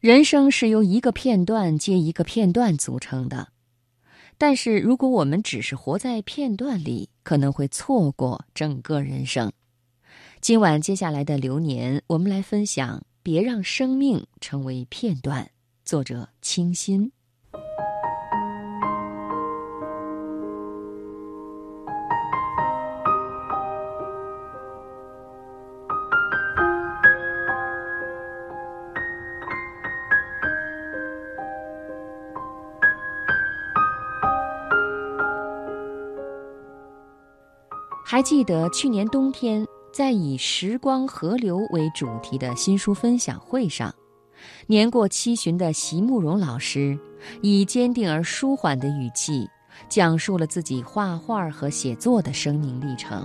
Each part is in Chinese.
人生是由一个片段接一个片段组成的，但是如果我们只是活在片段里，可能会错过整个人生。今晚接下来的流年，我们来分享《别让生命成为片段》，作者清新。还记得去年冬天，在以“时光河流”为主题的新书分享会上，年过七旬的席慕容老师以坚定而舒缓的语气，讲述了自己画画和写作的生命历程。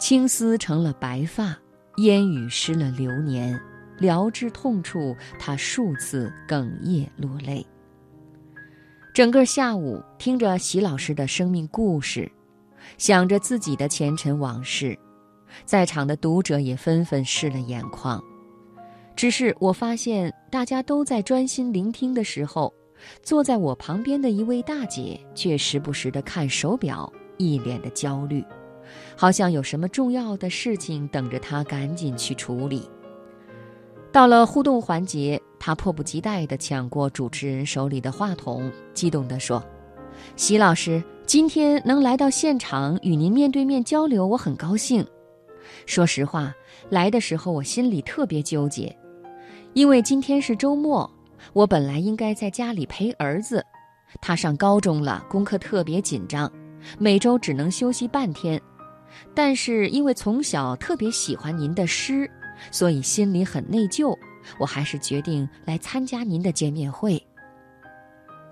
青丝成了白发，烟雨湿了流年，聊至痛处，他数次哽咽落泪。整个下午，听着席老师的生命故事。想着自己的前尘往事，在场的读者也纷纷湿了眼眶。只是我发现，大家都在专心聆听的时候，坐在我旁边的一位大姐却时不时地看手表，一脸的焦虑，好像有什么重要的事情等着她赶紧去处理。到了互动环节，她迫不及待地抢过主持人手里的话筒，激动地说：“席老师。”今天能来到现场与您面对面交流，我很高兴。说实话，来的时候我心里特别纠结，因为今天是周末，我本来应该在家里陪儿子，他上高中了，功课特别紧张，每周只能休息半天。但是因为从小特别喜欢您的诗，所以心里很内疚，我还是决定来参加您的见面会。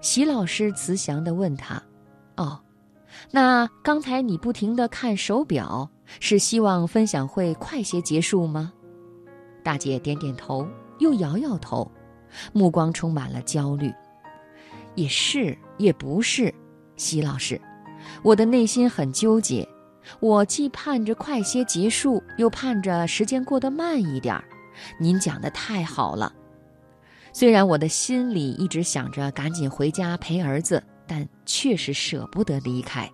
席老师慈祥地问他。哦，那刚才你不停的看手表，是希望分享会快些结束吗？大姐点点头，又摇摇头，目光充满了焦虑。也是，也不是，席老师，我的内心很纠结，我既盼着快些结束，又盼着时间过得慢一点儿。您讲的太好了，虽然我的心里一直想着赶紧回家陪儿子。但确实舍不得离开。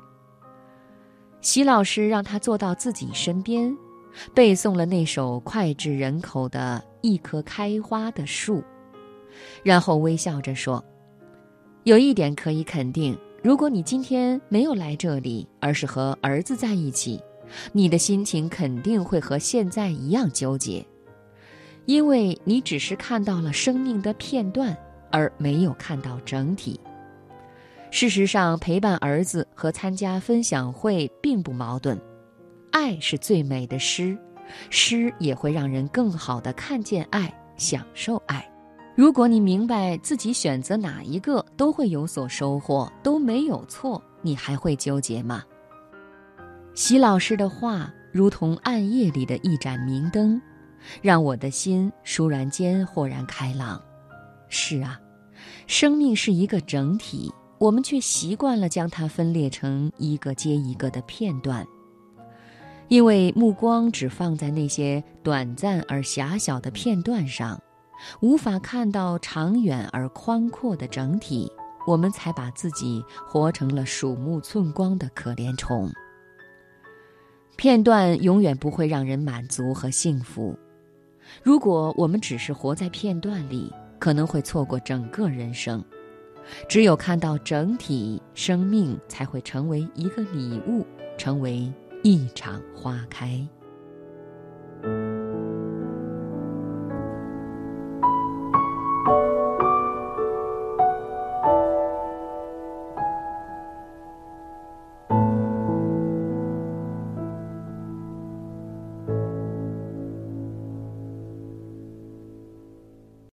席老师让他坐到自己身边，背诵了那首脍炙人口的《一棵开花的树》，然后微笑着说：“有一点可以肯定，如果你今天没有来这里，而是和儿子在一起，你的心情肯定会和现在一样纠结，因为你只是看到了生命的片段，而没有看到整体。”事实上，陪伴儿子和参加分享会并不矛盾。爱是最美的诗，诗也会让人更好的看见爱，享受爱。如果你明白自己选择哪一个都会有所收获，都没有错，你还会纠结吗？席老师的话如同暗夜里的一盏明灯，让我的心倏然间豁然开朗。是啊，生命是一个整体。我们却习惯了将它分裂成一个接一个的片段，因为目光只放在那些短暂而狭小的片段上，无法看到长远而宽阔的整体，我们才把自己活成了鼠目寸光的可怜虫。片段永远不会让人满足和幸福，如果我们只是活在片段里，可能会错过整个人生。只有看到整体，生命才会成为一个礼物，成为一场花开。